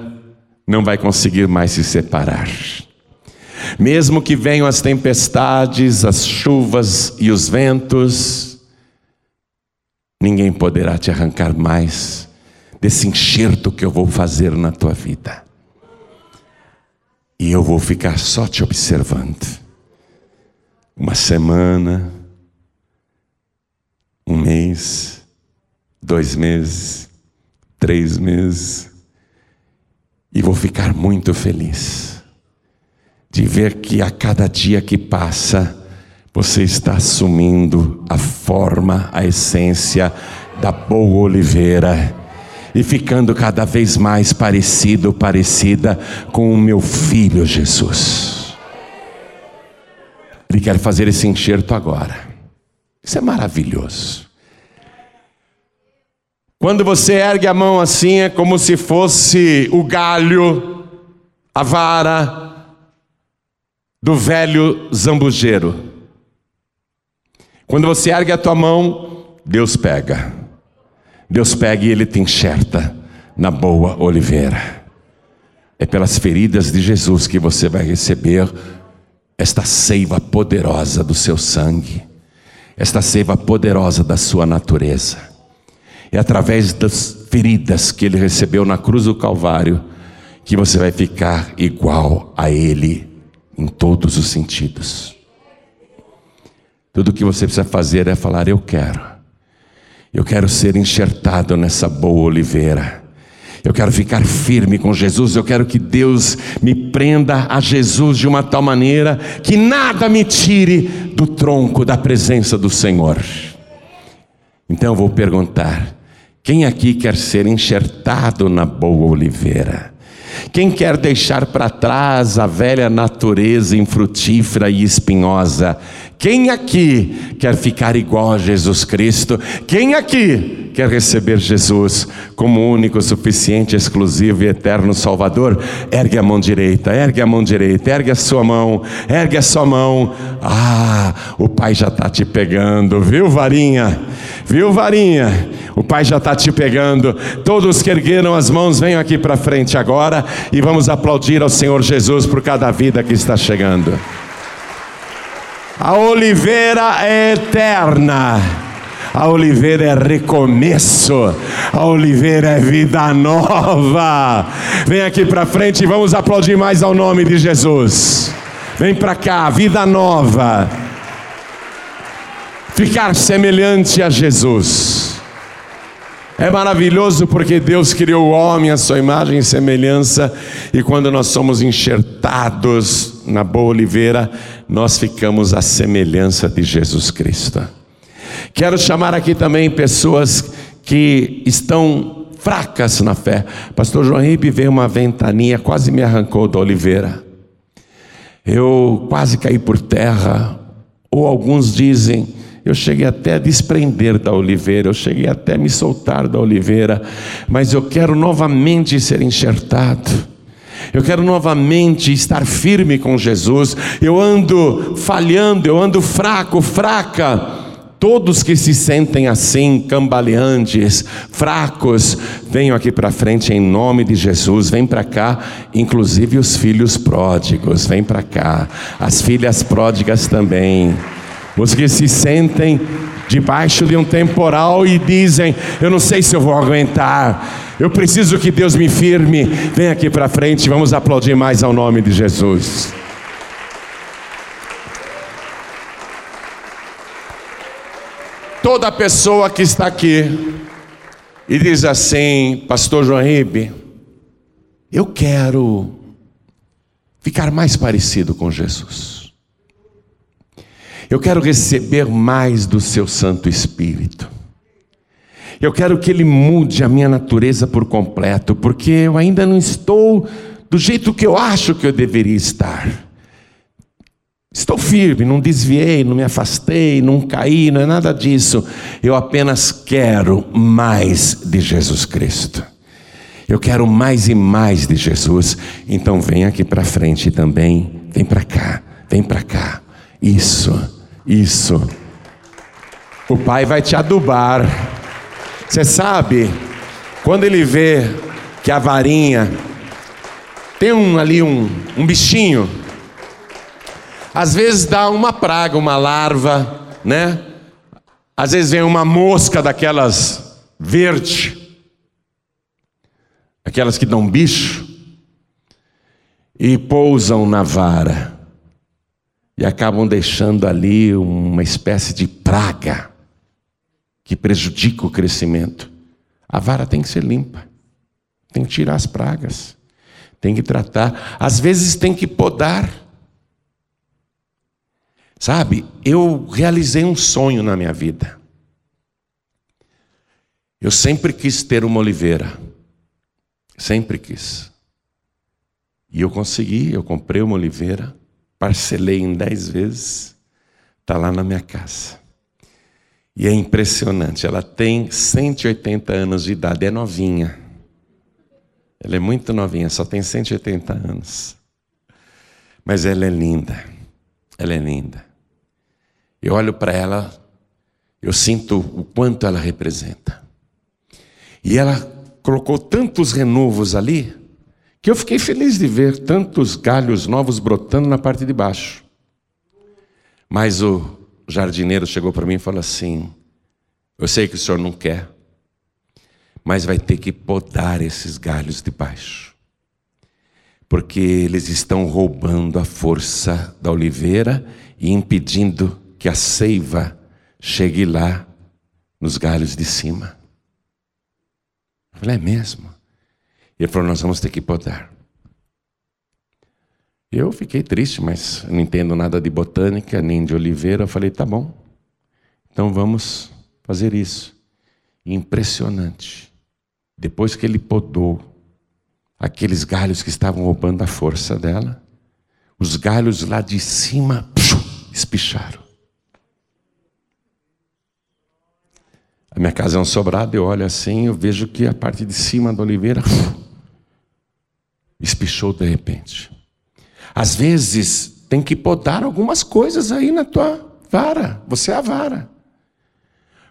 Speaker 1: não vai conseguir mais se separar. Mesmo que venham as tempestades, as chuvas e os ventos, ninguém poderá te arrancar mais desse enxerto que eu vou fazer na tua vida. E eu vou ficar só te observando. Uma semana, um mês, dois meses, três meses, e vou ficar muito feliz de ver que a cada dia que passa, você está assumindo a forma, a essência da boa oliveira e ficando cada vez mais parecido, parecida com o meu filho Jesus. Ele quer fazer esse enxerto agora. Isso é maravilhoso. Quando você ergue a mão assim, é como se fosse o galho, a vara do velho zambujeiro. Quando você ergue a tua mão, Deus pega. Deus pega e ele te enxerta na boa oliveira. É pelas feridas de Jesus que você vai receber esta seiva poderosa do seu sangue, esta seiva poderosa da sua natureza. É através das feridas que ele recebeu na cruz do Calvário que você vai ficar igual a ele em todos os sentidos. Tudo o que você precisa fazer é falar: Eu quero. Eu quero ser enxertado nessa boa oliveira. Eu quero ficar firme com Jesus, eu quero que Deus me prenda a Jesus de uma tal maneira que nada me tire do tronco da presença do Senhor. Então eu vou perguntar: quem aqui quer ser enxertado na boa oliveira? Quem quer deixar para trás a velha natureza infrutífera e espinhosa? Quem aqui quer ficar igual a Jesus Cristo? Quem aqui quer receber Jesus como único, suficiente, exclusivo e eterno Salvador? Ergue a mão direita, ergue a mão direita, ergue a sua mão, ergue a sua mão. Ah, o Pai já está te pegando, viu, varinha? Viu, varinha? O Pai já está te pegando. Todos que ergueram as mãos, venham aqui para frente agora e vamos aplaudir ao Senhor Jesus por cada vida que está chegando. A oliveira é eterna. A oliveira é recomeço. A oliveira é vida nova. Vem aqui para frente e vamos aplaudir mais ao nome de Jesus. Vem para cá, vida nova. Ficar semelhante a Jesus. É maravilhoso porque Deus criou o homem à sua imagem e semelhança, e quando nós somos enxertados na boa oliveira, nós ficamos à semelhança de Jesus Cristo. Quero chamar aqui também pessoas que estão fracas na fé. Pastor João Ribe veio uma ventania, quase me arrancou da oliveira. Eu quase caí por terra, ou alguns dizem, eu cheguei até a desprender da oliveira, eu cheguei até a me soltar da oliveira, mas eu quero novamente ser enxertado. Eu quero novamente estar firme com Jesus. Eu ando falhando, eu ando fraco, fraca. Todos que se sentem assim, cambaleantes, fracos, venham aqui para frente em nome de Jesus. Vem para cá, inclusive os filhos pródigos, vem para cá. As filhas pródigas também. Os que se sentem debaixo de um temporal e dizem: Eu não sei se eu vou aguentar, eu preciso que Deus me firme. Vem aqui para frente, vamos aplaudir mais ao nome de Jesus. Toda pessoa que está aqui e diz assim, Pastor João Ribe, eu quero ficar mais parecido com Jesus. Eu quero receber mais do seu Santo Espírito. Eu quero que ele mude a minha natureza por completo, porque eu ainda não estou do jeito que eu acho que eu deveria estar. Estou firme, não desviei, não me afastei, não caí, não é nada disso. Eu apenas quero mais de Jesus Cristo. Eu quero mais e mais de Jesus. Então vem aqui para frente também. Vem para cá, vem para cá. Isso. Isso. O pai vai te adubar. Você sabe, quando ele vê que a varinha tem um, ali um, um bichinho, às vezes dá uma praga, uma larva, né? Às vezes vem uma mosca daquelas verde, aquelas que dão bicho, e pousam na vara e acabam deixando ali uma espécie de praga que prejudica o crescimento. A vara tem que ser limpa, tem que tirar as pragas, tem que tratar, às vezes tem que podar. Sabe, eu realizei um sonho na minha vida. Eu sempre quis ter uma oliveira, sempre quis. E eu consegui, eu comprei uma oliveira parcelei em dez vezes, está lá na minha casa. E é impressionante, ela tem 180 anos de idade, é novinha. Ela é muito novinha, só tem 180 anos. Mas ela é linda, ela é linda. Eu olho para ela, eu sinto o quanto ela representa. E ela colocou tantos renovos ali, que eu fiquei feliz de ver tantos galhos novos brotando na parte de baixo. Mas o jardineiro chegou para mim e falou assim: Eu sei que o senhor não quer, mas vai ter que podar esses galhos de baixo, porque eles estão roubando a força da oliveira e impedindo que a seiva chegue lá nos galhos de cima. Eu falei: É mesmo? Ele falou: Nós vamos ter que podar. Eu fiquei triste, mas não entendo nada de botânica, nem de oliveira. Eu falei: Tá bom, então vamos fazer isso. Impressionante. Depois que ele podou aqueles galhos que estavam roubando a força dela, os galhos lá de cima espicharam. A minha casa é um sobrado, eu olho assim, eu vejo que a parte de cima da oliveira espichou de repente. Às vezes tem que podar algumas coisas aí na tua vara. Você é a vara.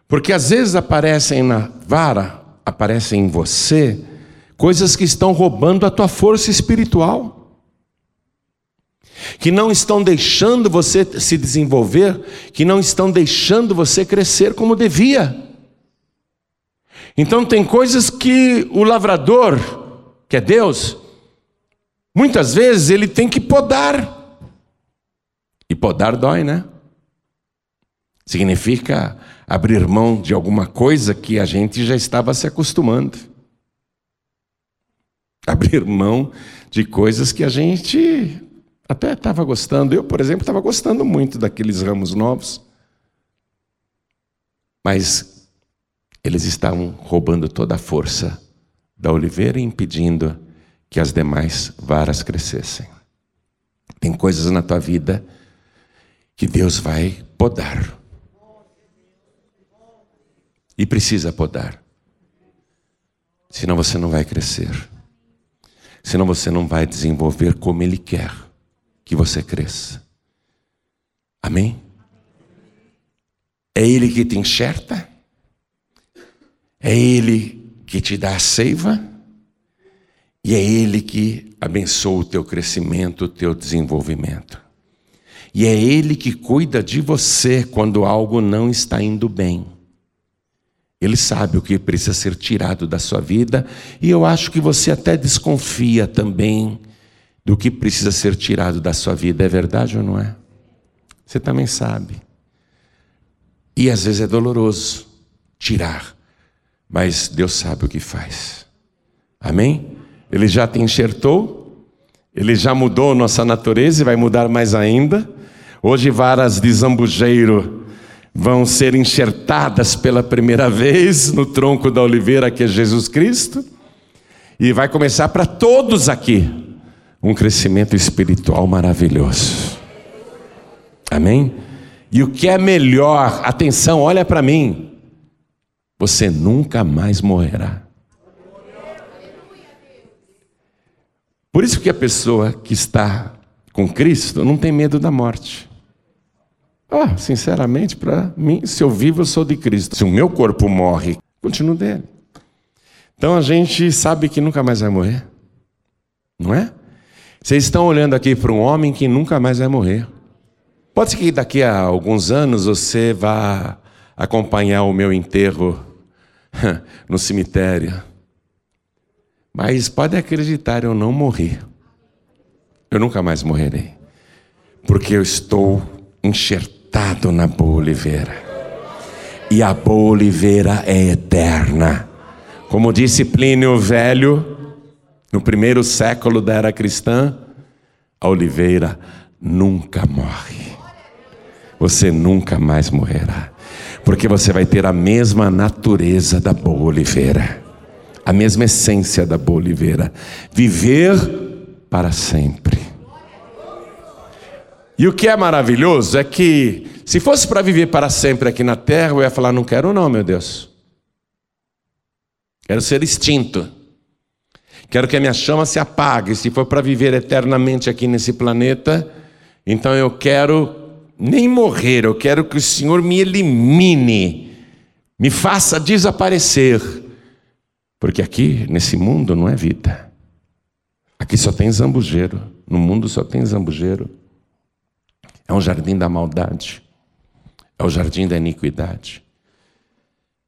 Speaker 1: Porque às vezes aparecem na vara, aparecem em você, coisas que estão roubando a tua força espiritual. Que não estão deixando você se desenvolver, que não estão deixando você crescer como devia. Então tem coisas que o lavrador, que é Deus, muitas vezes ele tem que podar. E podar dói, né? Significa abrir mão de alguma coisa que a gente já estava se acostumando. Abrir mão de coisas que a gente até estava gostando. Eu, por exemplo, estava gostando muito daqueles ramos novos. Mas eles estavam roubando toda a força da oliveira e impedindo que as demais varas crescessem. Tem coisas na tua vida que Deus vai podar. E precisa podar. Senão você não vai crescer. Senão você não vai desenvolver como Ele quer que você cresça. Amém? É Ele que te enxerta? É Ele que te dá a seiva e é Ele que abençoa o teu crescimento, o teu desenvolvimento. E é Ele que cuida de você quando algo não está indo bem. Ele sabe o que precisa ser tirado da sua vida e eu acho que você até desconfia também do que precisa ser tirado da sua vida. É verdade ou não é? Você também sabe. E às vezes é doloroso tirar mas Deus sabe o que faz. Amém? Ele já te enxertou, ele já mudou nossa natureza e vai mudar mais ainda. Hoje, varas de zambujeiro vão ser enxertadas pela primeira vez no tronco da oliveira, que é Jesus Cristo, e vai começar para todos aqui um crescimento espiritual maravilhoso. Amém? E o que é melhor, atenção, olha para mim você nunca mais morrerá. Por isso que a pessoa que está com Cristo não tem medo da morte. Ah, sinceramente, para mim, se eu vivo, eu sou de Cristo. Se o meu corpo morre, continuo dele. Então a gente sabe que nunca mais vai morrer. Não é? Vocês estão olhando aqui para um homem que nunca mais vai morrer. Pode ser que daqui a alguns anos você vá acompanhar o meu enterro no cemitério. Mas pode acreditar, eu não morri. Eu nunca mais morrerei. Porque eu estou enxertado na boa oliveira. E a boa oliveira é eterna. Como disse Plínio Velho, no primeiro século da era cristã, a oliveira nunca morre. Você nunca mais morrerá porque você vai ter a mesma natureza da boa oliveira, a mesma essência da boa oliveira, viver para sempre. E o que é maravilhoso é que, se fosse para viver para sempre aqui na terra, eu ia falar: não quero, não, meu Deus. Quero ser extinto. Quero que a minha chama se apague. Se for para viver eternamente aqui nesse planeta, então eu quero nem morrer, eu quero que o Senhor me elimine, me faça desaparecer. Porque aqui, nesse mundo, não é vida. Aqui só tem zambujeiro. No mundo só tem zambujeiro. É um jardim da maldade. É o jardim da iniquidade.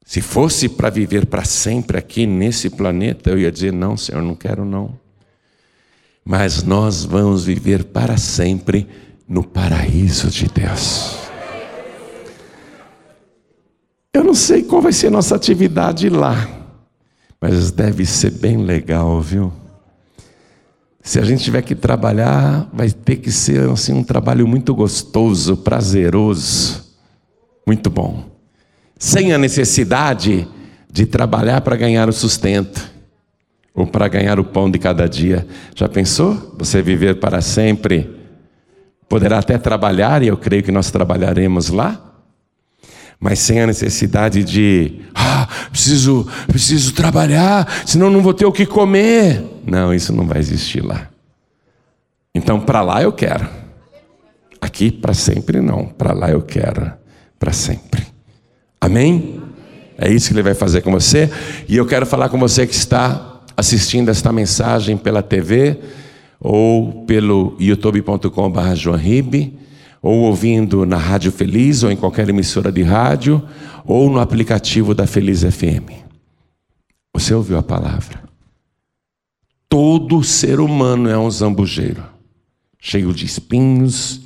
Speaker 1: Se fosse para viver para sempre aqui nesse planeta, eu ia dizer: não, Senhor, não quero não. Mas nós vamos viver para sempre no paraíso de Deus. Eu não sei qual vai ser nossa atividade lá, Mas deve ser bem legal, viu? Se a gente tiver que trabalhar, vai ter que ser assim, um trabalho muito gostoso, prazeroso, muito bom. Sem a necessidade de trabalhar para ganhar o sustento ou para ganhar o pão de cada dia. Já pensou? Você viver para sempre? Poderá até trabalhar, e eu creio que nós trabalharemos lá, mas sem a necessidade de, ah, preciso, preciso trabalhar, senão não vou ter o que comer. Não, isso não vai existir lá. Então, para lá eu quero. Aqui, para sempre, não. Para lá eu quero. Para sempre. Amém? É isso que ele vai fazer com você. E eu quero falar com você que está assistindo esta mensagem pela TV ou pelo youtube.com.br ou ouvindo na Rádio Feliz, ou em qualquer emissora de rádio, ou no aplicativo da Feliz FM. Você ouviu a palavra? Todo ser humano é um zambujeiro, cheio de espinhos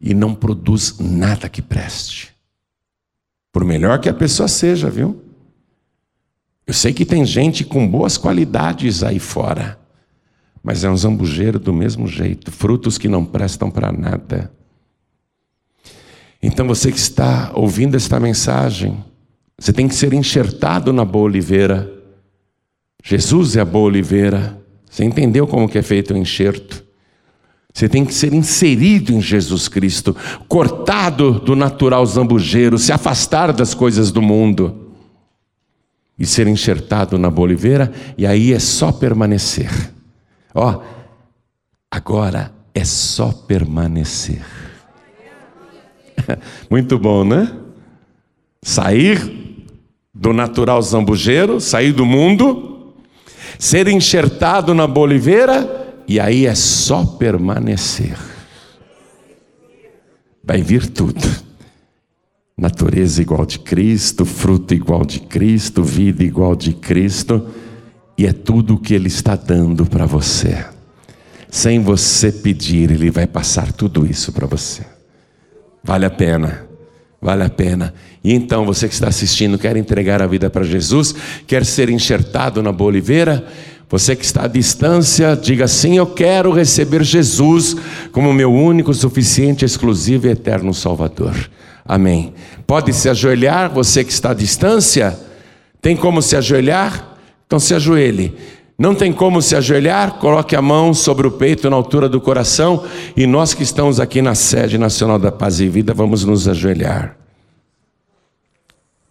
Speaker 1: e não produz nada que preste. Por melhor que a pessoa seja, viu? Eu sei que tem gente com boas qualidades aí fora, mas é um zambujeiro do mesmo jeito, frutos que não prestam para nada. Então você que está ouvindo esta mensagem, você tem que ser enxertado na boa oliveira. Jesus é a boa oliveira. Você entendeu como que é feito o enxerto? Você tem que ser inserido em Jesus Cristo, cortado do natural zambujeiro, se afastar das coisas do mundo e ser enxertado na boa oliveira, e aí é só permanecer. Ó, agora é só permanecer. Muito bom, né? Sair do natural zambujeiro, sair do mundo, ser enxertado na boliveira, e aí é só permanecer. Vai vir tudo. Natureza igual de Cristo, fruto igual de Cristo, vida igual de Cristo, e é tudo o que Ele está dando para você. Sem você pedir, Ele vai passar tudo isso para você. Vale a pena. Vale a pena. E então, você que está assistindo, quer entregar a vida para Jesus, quer ser enxertado na boa oliveira, você que está à distância, diga sim, eu quero receber Jesus como meu único, suficiente, exclusivo e eterno Salvador. Amém. Pode se ajoelhar, você que está à distância? Tem como se ajoelhar? Então se ajoelhe. Não tem como se ajoelhar? Coloque a mão sobre o peito na altura do coração e nós que estamos aqui na sede nacional da Paz e Vida vamos nos ajoelhar.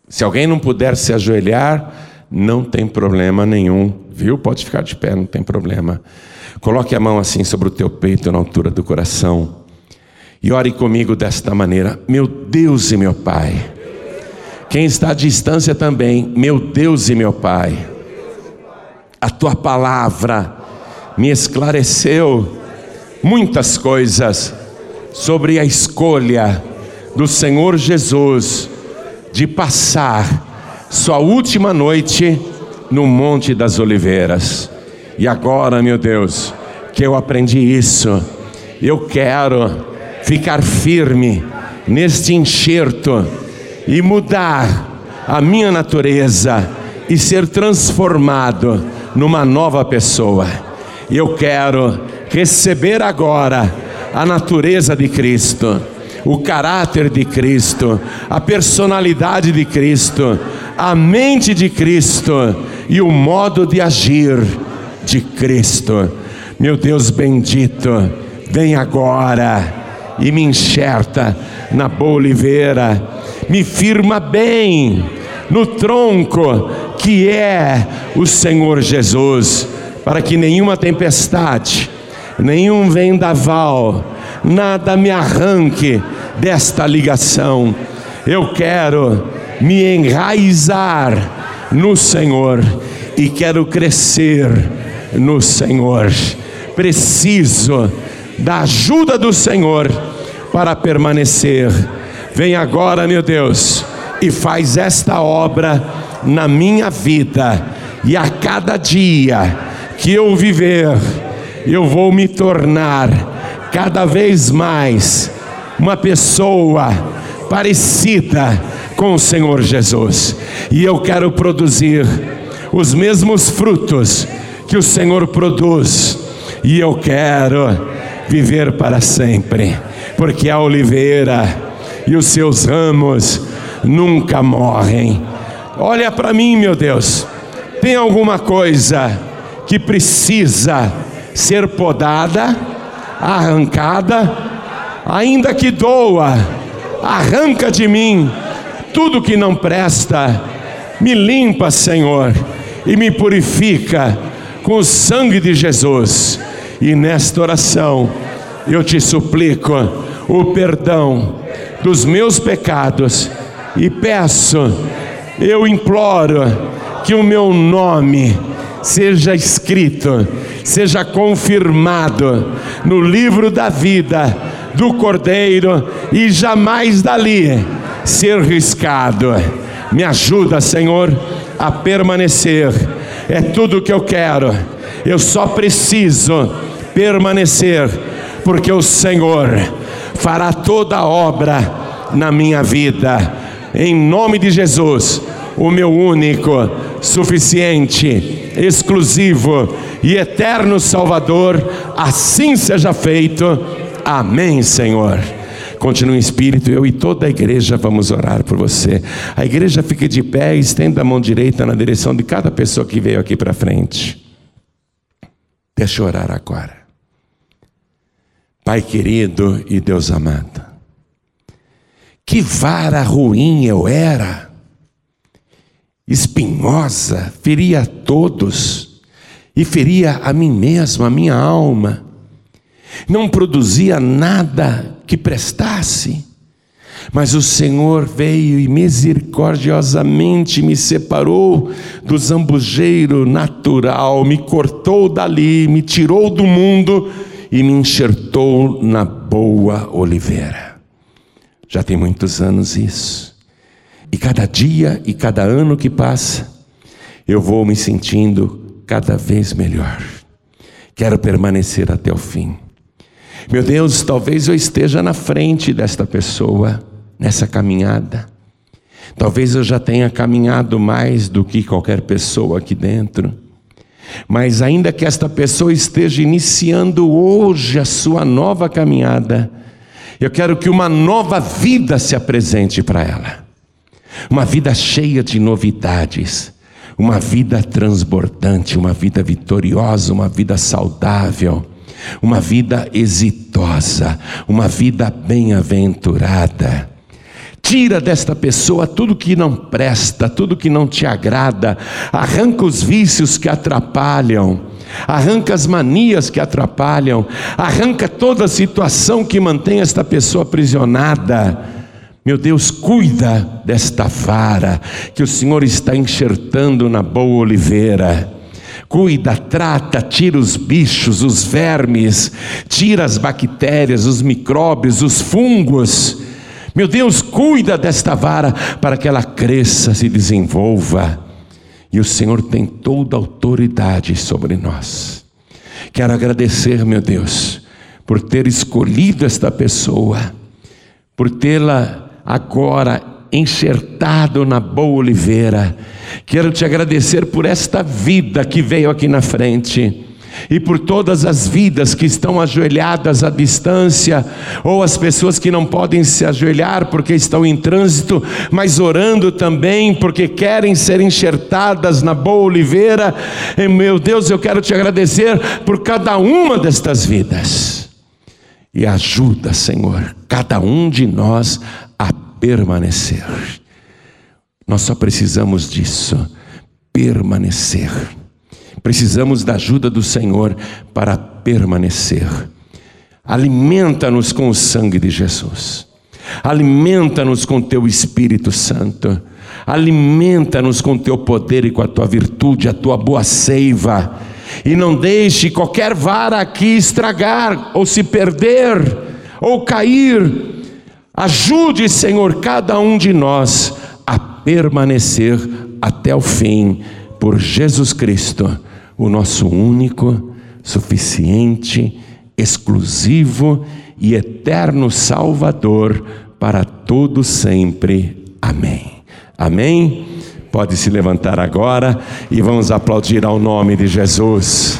Speaker 1: Se alguém não puder se ajoelhar, não tem problema nenhum, viu? Pode ficar de pé, não tem problema. Coloque a mão assim sobre o teu peito na altura do coração e ore comigo desta maneira: Meu Deus e meu Pai. Quem está à distância também, meu Deus e meu Pai a tua palavra me esclareceu muitas coisas sobre a escolha do Senhor Jesus de passar sua última noite no Monte das Oliveiras. E agora, meu Deus, que eu aprendi isso, eu quero ficar firme neste enxerto e mudar a minha natureza e ser transformado numa nova pessoa. E eu quero receber agora a natureza de Cristo, o caráter de Cristo, a personalidade de Cristo, a mente de Cristo e o modo de agir de Cristo. Meu Deus bendito, vem agora e me enxerta na boa oliveira, me firma bem no tronco que é o Senhor Jesus, para que nenhuma tempestade, nenhum vendaval, nada me arranque desta ligação. Eu quero me enraizar no Senhor e quero crescer no Senhor. Preciso da ajuda do Senhor para permanecer. Vem agora, meu Deus e faz esta obra na minha vida, e a cada dia que eu viver, eu vou me tornar cada vez mais uma pessoa parecida com o Senhor Jesus, e eu quero produzir os mesmos frutos que o Senhor produz, e eu quero viver para sempre, porque a oliveira e os seus ramos nunca morrem. Olha para mim, meu Deus, tem alguma coisa que precisa ser podada, arrancada, ainda que doa, arranca de mim. Tudo que não presta, me limpa, Senhor, e me purifica com o sangue de Jesus. E nesta oração eu te suplico o perdão dos meus pecados e peço, eu imploro que o meu nome seja escrito, seja confirmado no livro da vida do Cordeiro e jamais dali ser riscado. Me ajuda, Senhor, a permanecer. É tudo o que eu quero. Eu só preciso permanecer, porque o Senhor fará toda a obra na minha vida. Em nome de Jesus, o meu único, suficiente, exclusivo e eterno Salvador, assim seja feito. Amém, Senhor. Continue em espírito, eu e toda a igreja vamos orar por você. A igreja fica de pé e estenda a mão direita na direção de cada pessoa que veio aqui para frente. Deixa eu orar agora. Pai querido e Deus amado, que vara ruim eu era, espinhosa, feria a todos e feria a mim mesmo, a minha alma não produzia nada que prestasse. Mas o Senhor veio e misericordiosamente me separou do zambujeiro natural, me cortou dali, me tirou do mundo e me enxertou na boa oliveira. Já tem muitos anos isso. E cada dia e cada ano que passa, eu vou me sentindo cada vez melhor. Quero permanecer até o fim. Meu Deus, talvez eu esteja na frente desta pessoa nessa caminhada. Talvez eu já tenha caminhado mais do que qualquer pessoa aqui dentro. Mas ainda que esta pessoa esteja iniciando hoje a sua nova caminhada, eu quero que uma nova vida se apresente para ela. Uma vida cheia de novidades, uma vida transbordante, uma vida vitoriosa, uma vida saudável. Uma vida exitosa, uma vida bem-aventurada. Tira desta pessoa tudo que não presta, tudo que não te agrada, arranca os vícios que atrapalham, arranca as manias que atrapalham, arranca toda a situação que mantém esta pessoa aprisionada. Meu Deus, cuida desta vara que o Senhor está enxertando na boa oliveira. Cuida, trata, tira os bichos, os vermes, tira as bactérias, os micróbios, os fungos. Meu Deus, cuida desta vara para que ela cresça, se desenvolva. E o Senhor tem toda a autoridade sobre nós. Quero agradecer, meu Deus, por ter escolhido esta pessoa, por tê-la agora enxertado na boa oliveira. Quero te agradecer por esta vida que veio aqui na frente e por todas as vidas que estão ajoelhadas à distância, ou as pessoas que não podem se ajoelhar porque estão em trânsito, mas orando também porque querem ser enxertadas na boa oliveira. E, meu Deus, eu quero te agradecer por cada uma destas vidas. E ajuda, Senhor, cada um de nós a permanecer. Nós só precisamos disso, permanecer. Precisamos da ajuda do Senhor para permanecer. Alimenta-nos com o sangue de Jesus. Alimenta-nos com teu Espírito Santo. Alimenta-nos com teu poder e com a tua virtude, a tua boa seiva. E não deixe qualquer vara aqui estragar, ou se perder, ou cair Ajude, Senhor, cada um de nós a permanecer até o fim, por Jesus Cristo, o nosso único, suficiente, exclusivo e eterno Salvador para todo sempre. Amém. Amém. pode se levantar agora e vamos aplaudir ao nome de Jesus.